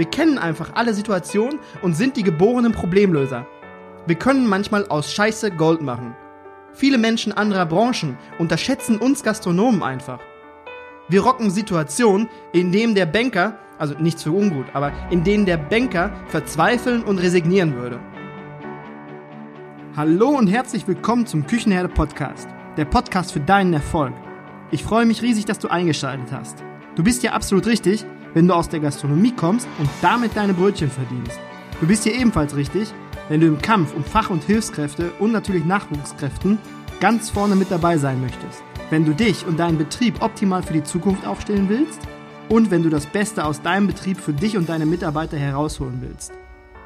Wir kennen einfach alle Situationen und sind die geborenen Problemlöser. Wir können manchmal aus Scheiße Gold machen. Viele Menschen anderer Branchen unterschätzen uns Gastronomen einfach. Wir rocken Situationen, in denen der Banker, also nichts für ungut, aber in denen der Banker verzweifeln und resignieren würde. Hallo und herzlich willkommen zum Küchenherde Podcast, der Podcast für deinen Erfolg. Ich freue mich riesig, dass du eingeschaltet hast. Du bist ja absolut richtig, wenn du aus der Gastronomie kommst und damit deine Brötchen verdienst. Du bist hier ebenfalls richtig, wenn du im Kampf um Fach- und Hilfskräfte und natürlich Nachwuchskräften ganz vorne mit dabei sein möchtest. Wenn du dich und deinen Betrieb optimal für die Zukunft aufstellen willst und wenn du das Beste aus deinem Betrieb für dich und deine Mitarbeiter herausholen willst.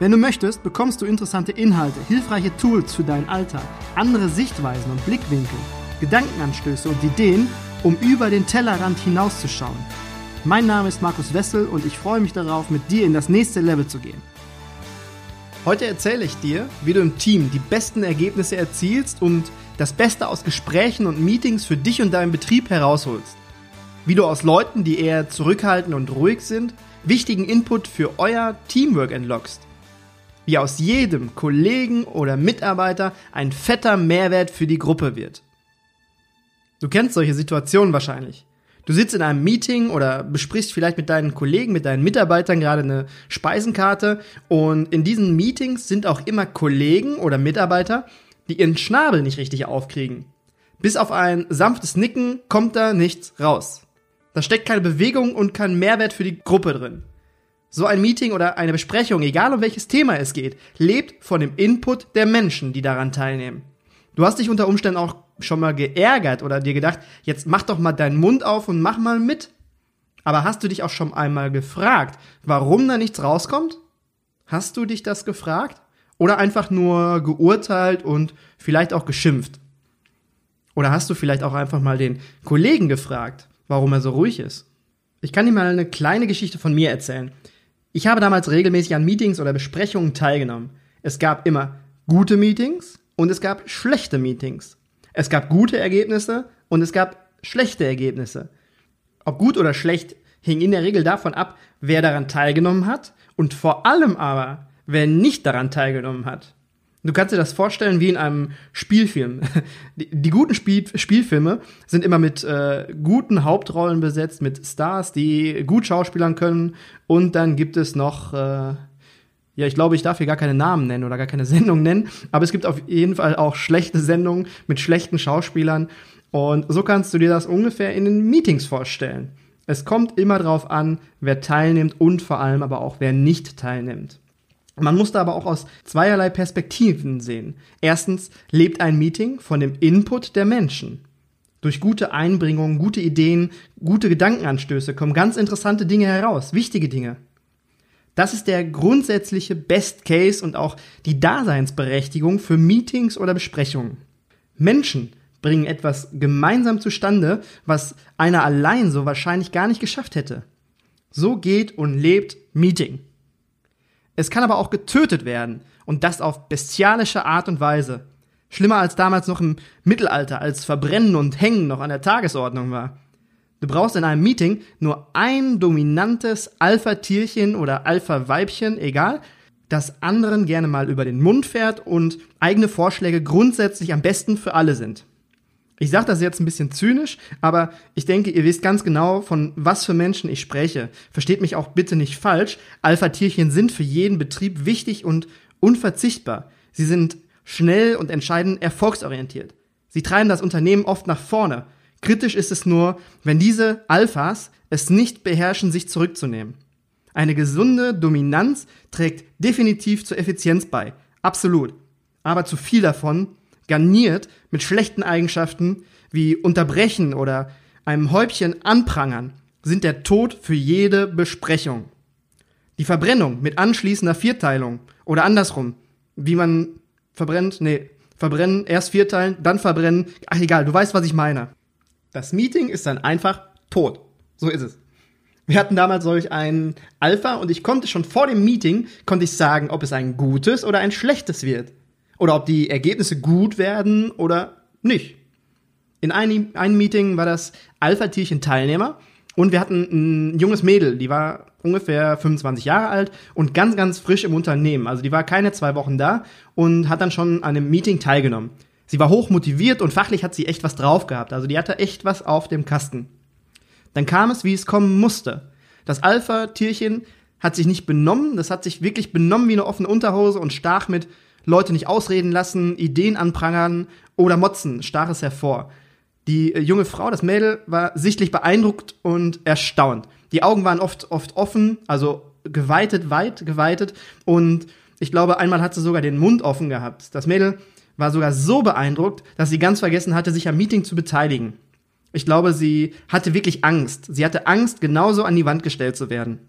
Wenn du möchtest, bekommst du interessante Inhalte, hilfreiche Tools für deinen Alltag, andere Sichtweisen und Blickwinkel, Gedankenanstöße und Ideen, um über den Tellerrand hinauszuschauen. Mein Name ist Markus Wessel und ich freue mich darauf, mit dir in das nächste Level zu gehen. Heute erzähle ich dir, wie du im Team die besten Ergebnisse erzielst und das Beste aus Gesprächen und Meetings für dich und deinen Betrieb herausholst. Wie du aus Leuten, die eher zurückhaltend und ruhig sind, wichtigen Input für euer Teamwork entlockst. Wie aus jedem Kollegen oder Mitarbeiter ein fetter Mehrwert für die Gruppe wird. Du kennst solche Situationen wahrscheinlich. Du sitzt in einem Meeting oder besprichst vielleicht mit deinen Kollegen, mit deinen Mitarbeitern gerade eine Speisenkarte und in diesen Meetings sind auch immer Kollegen oder Mitarbeiter, die ihren Schnabel nicht richtig aufkriegen. Bis auf ein sanftes Nicken kommt da nichts raus. Da steckt keine Bewegung und kein Mehrwert für die Gruppe drin. So ein Meeting oder eine Besprechung, egal um welches Thema es geht, lebt von dem Input der Menschen, die daran teilnehmen. Du hast dich unter Umständen auch schon mal geärgert oder dir gedacht, jetzt mach doch mal deinen Mund auf und mach mal mit. Aber hast du dich auch schon einmal gefragt, warum da nichts rauskommt? Hast du dich das gefragt? Oder einfach nur geurteilt und vielleicht auch geschimpft? Oder hast du vielleicht auch einfach mal den Kollegen gefragt, warum er so ruhig ist? Ich kann dir mal eine kleine Geschichte von mir erzählen. Ich habe damals regelmäßig an Meetings oder Besprechungen teilgenommen. Es gab immer gute Meetings und es gab schlechte Meetings. Es gab gute Ergebnisse und es gab schlechte Ergebnisse. Ob gut oder schlecht hing in der Regel davon ab, wer daran teilgenommen hat und vor allem aber, wer nicht daran teilgenommen hat. Du kannst dir das vorstellen wie in einem Spielfilm. Die, die guten Spiel, Spielfilme sind immer mit äh, guten Hauptrollen besetzt, mit Stars, die gut schauspielern können. Und dann gibt es noch äh, ja, ich glaube, ich darf hier gar keine Namen nennen oder gar keine Sendung nennen, aber es gibt auf jeden Fall auch schlechte Sendungen mit schlechten Schauspielern und so kannst du dir das ungefähr in den Meetings vorstellen. Es kommt immer darauf an, wer teilnimmt und vor allem aber auch wer nicht teilnimmt. Man muss da aber auch aus zweierlei Perspektiven sehen. Erstens lebt ein Meeting von dem Input der Menschen. Durch gute Einbringungen, gute Ideen, gute Gedankenanstöße kommen ganz interessante Dinge heraus, wichtige Dinge. Das ist der grundsätzliche Best Case und auch die Daseinsberechtigung für Meetings oder Besprechungen. Menschen bringen etwas gemeinsam zustande, was einer allein so wahrscheinlich gar nicht geschafft hätte. So geht und lebt Meeting. Es kann aber auch getötet werden und das auf bestialische Art und Weise. Schlimmer als damals noch im Mittelalter, als Verbrennen und Hängen noch an der Tagesordnung war. Du brauchst in einem Meeting nur ein dominantes Alpha-Tierchen oder Alpha-Weibchen, egal, das anderen gerne mal über den Mund fährt und eigene Vorschläge grundsätzlich am besten für alle sind. Ich sage das jetzt ein bisschen zynisch, aber ich denke, ihr wisst ganz genau, von was für Menschen ich spreche. Versteht mich auch bitte nicht falsch. Alpha-Tierchen sind für jeden Betrieb wichtig und unverzichtbar. Sie sind schnell und entscheidend erfolgsorientiert. Sie treiben das Unternehmen oft nach vorne. Kritisch ist es nur, wenn diese Alphas es nicht beherrschen, sich zurückzunehmen. Eine gesunde Dominanz trägt definitiv zur Effizienz bei. Absolut. Aber zu viel davon, garniert mit schlechten Eigenschaften wie Unterbrechen oder einem Häubchen anprangern, sind der Tod für jede Besprechung. Die Verbrennung mit anschließender Vierteilung oder andersrum, wie man verbrennt, nee, verbrennen, erst vierteilen, dann verbrennen, ach egal, du weißt, was ich meine. Das Meeting ist dann einfach tot. So ist es. Wir hatten damals solch ein Alpha und ich konnte schon vor dem Meeting, konnte ich sagen, ob es ein gutes oder ein schlechtes wird. Oder ob die Ergebnisse gut werden oder nicht. In einem, einem Meeting war das Alpha-Tierchen Teilnehmer Und wir hatten ein junges Mädel, die war ungefähr 25 Jahre alt und ganz, ganz frisch im Unternehmen. Also die war keine zwei Wochen da und hat dann schon an einem Meeting teilgenommen. Sie war hoch motiviert und fachlich hat sie echt was drauf gehabt. Also die hatte echt was auf dem Kasten. Dann kam es, wie es kommen musste. Das Alpha-Tierchen hat sich nicht benommen, das hat sich wirklich benommen wie eine offene Unterhose und stach mit Leute nicht ausreden lassen, Ideen anprangern oder motzen, stach es hervor. Die äh, junge Frau, das Mädel, war sichtlich beeindruckt und erstaunt. Die Augen waren oft, oft offen, also geweitet, weit geweitet. Und ich glaube, einmal hat sie sogar den Mund offen gehabt. Das Mädel war sogar so beeindruckt, dass sie ganz vergessen hatte, sich am Meeting zu beteiligen. Ich glaube, sie hatte wirklich Angst. Sie hatte Angst, genauso an die Wand gestellt zu werden.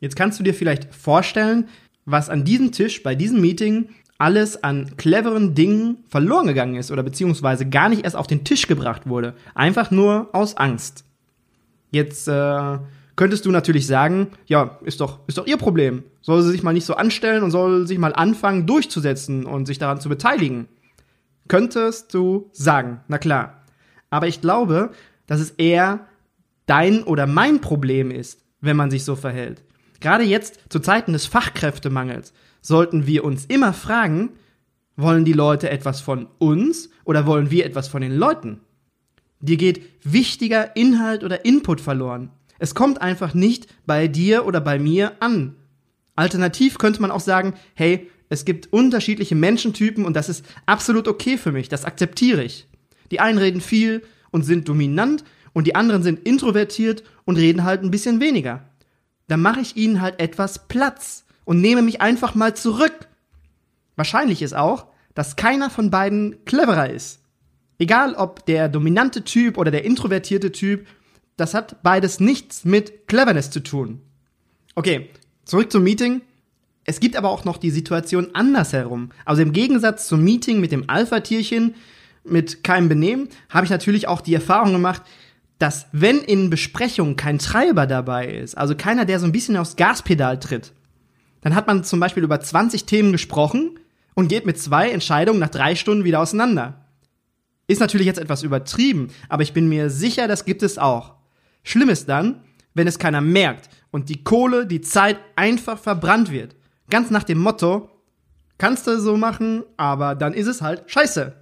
Jetzt kannst du dir vielleicht vorstellen, was an diesem Tisch bei diesem Meeting alles an cleveren Dingen verloren gegangen ist oder beziehungsweise gar nicht erst auf den Tisch gebracht wurde. Einfach nur aus Angst. Jetzt äh, könntest du natürlich sagen, ja, ist doch, ist doch ihr Problem. Soll sie sich mal nicht so anstellen und soll sich mal anfangen durchzusetzen und sich daran zu beteiligen. Könntest du sagen, na klar. Aber ich glaube, dass es eher dein oder mein Problem ist, wenn man sich so verhält. Gerade jetzt zu Zeiten des Fachkräftemangels sollten wir uns immer fragen, wollen die Leute etwas von uns oder wollen wir etwas von den Leuten? Dir geht wichtiger Inhalt oder Input verloren. Es kommt einfach nicht bei dir oder bei mir an. Alternativ könnte man auch sagen, hey, es gibt unterschiedliche Menschentypen und das ist absolut okay für mich, das akzeptiere ich. Die einen reden viel und sind dominant und die anderen sind introvertiert und reden halt ein bisschen weniger. Dann mache ich ihnen halt etwas Platz und nehme mich einfach mal zurück. Wahrscheinlich ist auch, dass keiner von beiden cleverer ist. Egal ob der dominante Typ oder der introvertierte Typ, das hat beides nichts mit Cleverness zu tun. Okay, zurück zum Meeting. Es gibt aber auch noch die Situation andersherum. Also im Gegensatz zum Meeting mit dem Alpha-Tierchen, mit keinem Benehmen, habe ich natürlich auch die Erfahrung gemacht, dass wenn in Besprechungen kein Treiber dabei ist, also keiner, der so ein bisschen aufs Gaspedal tritt, dann hat man zum Beispiel über 20 Themen gesprochen und geht mit zwei Entscheidungen nach drei Stunden wieder auseinander. Ist natürlich jetzt etwas übertrieben, aber ich bin mir sicher, das gibt es auch. Schlimm ist dann, wenn es keiner merkt und die Kohle, die Zeit einfach verbrannt wird. Ganz nach dem Motto, kannst du so machen, aber dann ist es halt scheiße.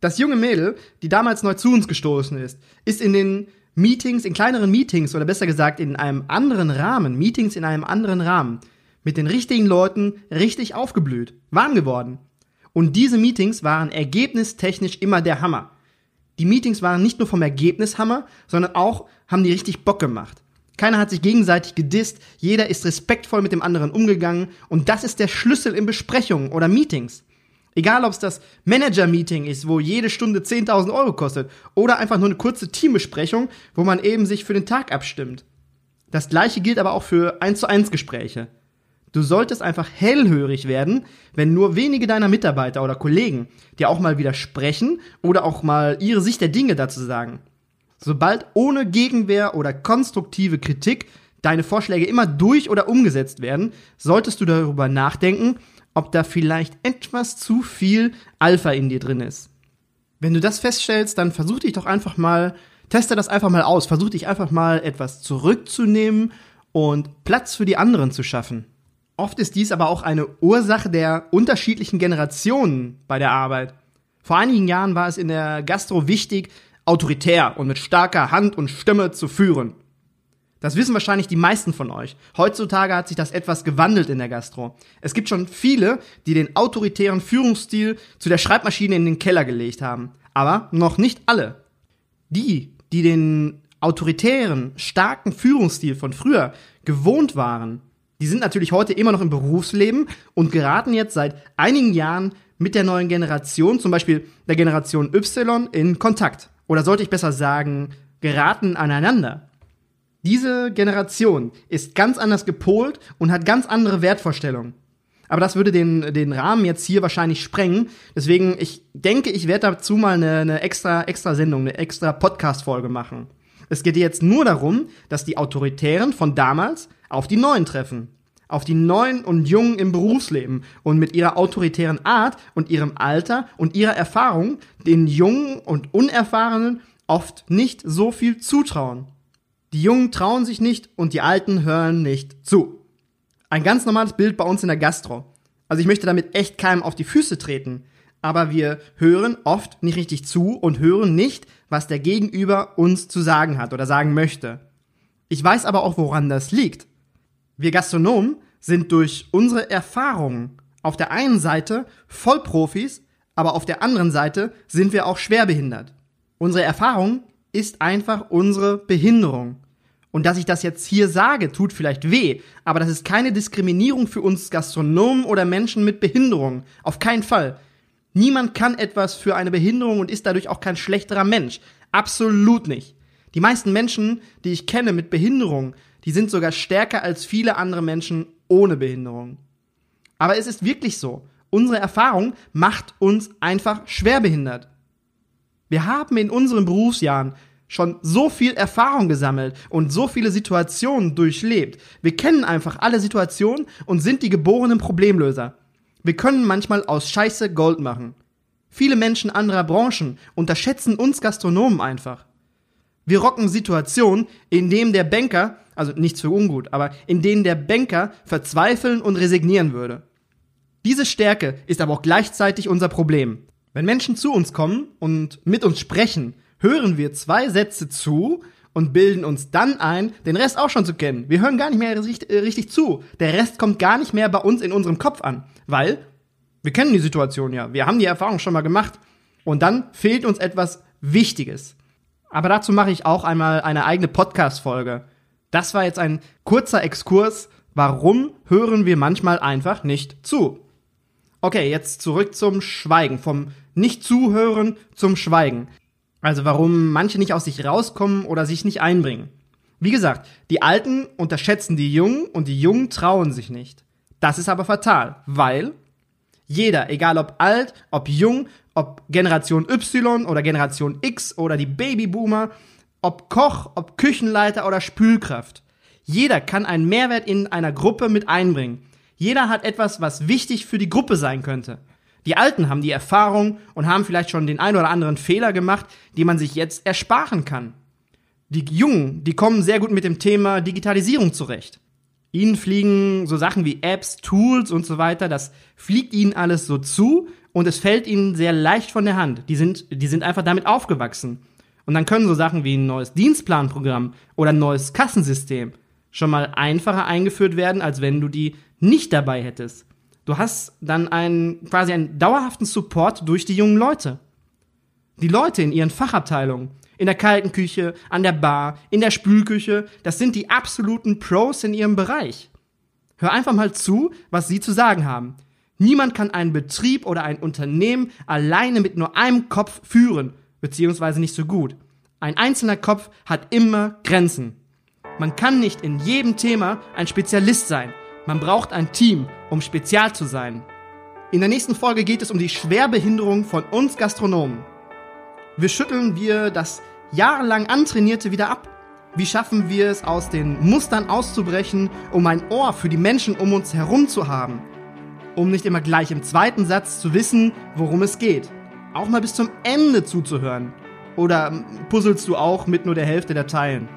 Das junge Mädel, die damals neu zu uns gestoßen ist, ist in den Meetings, in kleineren Meetings oder besser gesagt in einem anderen Rahmen, Meetings in einem anderen Rahmen, mit den richtigen Leuten richtig aufgeblüht, warm geworden. Und diese Meetings waren ergebnistechnisch immer der Hammer. Die Meetings waren nicht nur vom Ergebnis Hammer, sondern auch haben die richtig Bock gemacht. Keiner hat sich gegenseitig gedisst, jeder ist respektvoll mit dem anderen umgegangen und das ist der Schlüssel in Besprechungen oder Meetings. Egal, ob es das Manager-Meeting ist, wo jede Stunde 10.000 Euro kostet, oder einfach nur eine kurze Teambesprechung, wo man eben sich für den Tag abstimmt. Das gleiche gilt aber auch für 1 zu 1 Gespräche. Du solltest einfach hellhörig werden, wenn nur wenige deiner Mitarbeiter oder Kollegen dir auch mal widersprechen oder auch mal ihre Sicht der Dinge dazu sagen. Sobald ohne Gegenwehr oder konstruktive Kritik deine Vorschläge immer durch oder umgesetzt werden, solltest du darüber nachdenken, ob da vielleicht etwas zu viel Alpha in dir drin ist. Wenn du das feststellst, dann versuch dich doch einfach mal, teste das einfach mal aus, versuch dich einfach mal etwas zurückzunehmen und Platz für die anderen zu schaffen. Oft ist dies aber auch eine Ursache der unterschiedlichen Generationen bei der Arbeit. Vor einigen Jahren war es in der Gastro wichtig, autoritär und mit starker Hand und Stimme zu führen. Das wissen wahrscheinlich die meisten von euch. Heutzutage hat sich das etwas gewandelt in der Gastro. Es gibt schon viele, die den autoritären Führungsstil zu der Schreibmaschine in den Keller gelegt haben. Aber noch nicht alle. Die, die den autoritären, starken Führungsstil von früher gewohnt waren, die sind natürlich heute immer noch im Berufsleben und geraten jetzt seit einigen Jahren mit der neuen Generation, zum Beispiel der Generation Y, in Kontakt. Oder sollte ich besser sagen, geraten aneinander. Diese Generation ist ganz anders gepolt und hat ganz andere Wertvorstellungen. Aber das würde den, den Rahmen jetzt hier wahrscheinlich sprengen. Deswegen, ich denke, ich werde dazu mal eine, eine extra, extra Sendung, eine extra Podcast-Folge machen. Es geht jetzt nur darum, dass die Autoritären von damals auf die Neuen treffen. Auf die Neuen und Jungen im Berufsleben und mit ihrer autoritären Art und ihrem Alter und ihrer Erfahrung den Jungen und Unerfahrenen oft nicht so viel zutrauen. Die Jungen trauen sich nicht und die Alten hören nicht zu. Ein ganz normales Bild bei uns in der Gastro. Also ich möchte damit echt keinem auf die Füße treten. Aber wir hören oft nicht richtig zu und hören nicht, was der Gegenüber uns zu sagen hat oder sagen möchte. Ich weiß aber auch, woran das liegt. Wir Gastronomen sind durch unsere Erfahrungen auf der einen Seite Vollprofis, aber auf der anderen Seite sind wir auch schwerbehindert. Unsere Erfahrung ist einfach unsere Behinderung. Und dass ich das jetzt hier sage, tut vielleicht weh, aber das ist keine Diskriminierung für uns Gastronomen oder Menschen mit Behinderung. Auf keinen Fall. Niemand kann etwas für eine Behinderung und ist dadurch auch kein schlechterer Mensch. Absolut nicht. Die meisten Menschen, die ich kenne mit Behinderung, die sind sogar stärker als viele andere Menschen ohne Behinderung. Aber es ist wirklich so. Unsere Erfahrung macht uns einfach schwerbehindert. Wir haben in unseren Berufsjahren schon so viel Erfahrung gesammelt und so viele Situationen durchlebt. Wir kennen einfach alle Situationen und sind die geborenen Problemlöser. Wir können manchmal aus Scheiße Gold machen. Viele Menschen anderer Branchen unterschätzen uns Gastronomen einfach. Wir rocken Situationen, in denen der Banker, also nichts für ungut, aber in denen der Banker verzweifeln und resignieren würde. Diese Stärke ist aber auch gleichzeitig unser Problem. Wenn Menschen zu uns kommen und mit uns sprechen, hören wir zwei Sätze zu und bilden uns dann ein, den Rest auch schon zu kennen. Wir hören gar nicht mehr richtig, äh, zu. Der Rest kommt gar nicht mehr bei uns in unserem Kopf an, weil wir kennen die Situation ja. Wir haben die Erfahrung schon mal gemacht. Und dann fehlt uns etwas Wichtiges. Aber dazu mache ich auch einmal eine eigene Podcast-Folge. Das war jetzt ein kurzer Exkurs. Warum hören wir manchmal einfach nicht zu? Okay, jetzt zurück zum Schweigen, vom Nicht-Zuhören zum Schweigen. Also warum manche nicht aus sich rauskommen oder sich nicht einbringen. Wie gesagt, die Alten unterschätzen die Jungen und die Jungen trauen sich nicht. Das ist aber fatal, weil jeder, egal ob alt, ob jung, ob Generation Y oder Generation X oder die Babyboomer, ob Koch, ob Küchenleiter oder Spülkraft. Jeder kann einen Mehrwert in einer Gruppe mit einbringen. Jeder hat etwas, was wichtig für die Gruppe sein könnte. Die Alten haben die Erfahrung und haben vielleicht schon den ein oder anderen Fehler gemacht, die man sich jetzt ersparen kann. Die Jungen, die kommen sehr gut mit dem Thema Digitalisierung zurecht. Ihnen fliegen so Sachen wie Apps, Tools und so weiter, das fliegt ihnen alles so zu und es fällt ihnen sehr leicht von der Hand. Die sind, die sind einfach damit aufgewachsen. Und dann können so Sachen wie ein neues Dienstplanprogramm oder ein neues Kassensystem schon mal einfacher eingeführt werden, als wenn du die nicht dabei hättest. Du hast dann einen, quasi einen dauerhaften Support durch die jungen Leute. Die Leute in ihren Fachabteilungen, in der kalten Küche, an der Bar, in der Spülküche, das sind die absoluten Pros in ihrem Bereich. Hör einfach mal zu, was sie zu sagen haben. Niemand kann einen Betrieb oder ein Unternehmen alleine mit nur einem Kopf führen, beziehungsweise nicht so gut. Ein einzelner Kopf hat immer Grenzen. Man kann nicht in jedem Thema ein Spezialist sein. Man braucht ein Team, um spezial zu sein. In der nächsten Folge geht es um die Schwerbehinderung von uns Gastronomen. Wie schütteln wir das jahrelang Antrainierte wieder ab? Wie schaffen wir es, aus den Mustern auszubrechen, um ein Ohr für die Menschen um uns herum zu haben? Um nicht immer gleich im zweiten Satz zu wissen, worum es geht. Auch mal bis zum Ende zuzuhören. Oder puzzelst du auch mit nur der Hälfte der Teilen?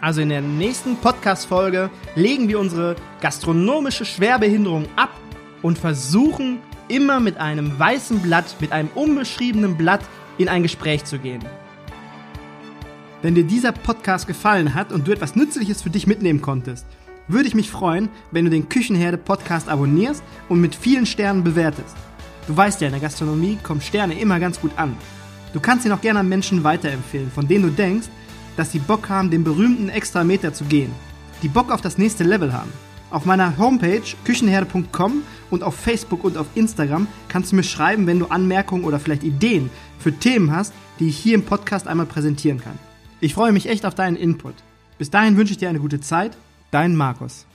Also in der nächsten Podcast-Folge legen wir unsere gastronomische Schwerbehinderung ab und versuchen immer mit einem weißen Blatt, mit einem unbeschriebenen Blatt in ein Gespräch zu gehen. Wenn dir dieser Podcast gefallen hat und du etwas Nützliches für dich mitnehmen konntest, würde ich mich freuen, wenn du den Küchenherde Podcast abonnierst und mit vielen Sternen bewertest. Du weißt ja, in der Gastronomie kommen Sterne immer ganz gut an. Du kannst ihn auch gerne an Menschen weiterempfehlen, von denen du denkst, dass sie Bock haben, den berühmten extra Meter zu gehen. Die Bock auf das nächste Level haben. Auf meiner Homepage küchenherde.com und auf Facebook und auf Instagram kannst du mir schreiben, wenn du Anmerkungen oder vielleicht Ideen für Themen hast, die ich hier im Podcast einmal präsentieren kann. Ich freue mich echt auf deinen Input. Bis dahin wünsche ich dir eine gute Zeit. Dein Markus.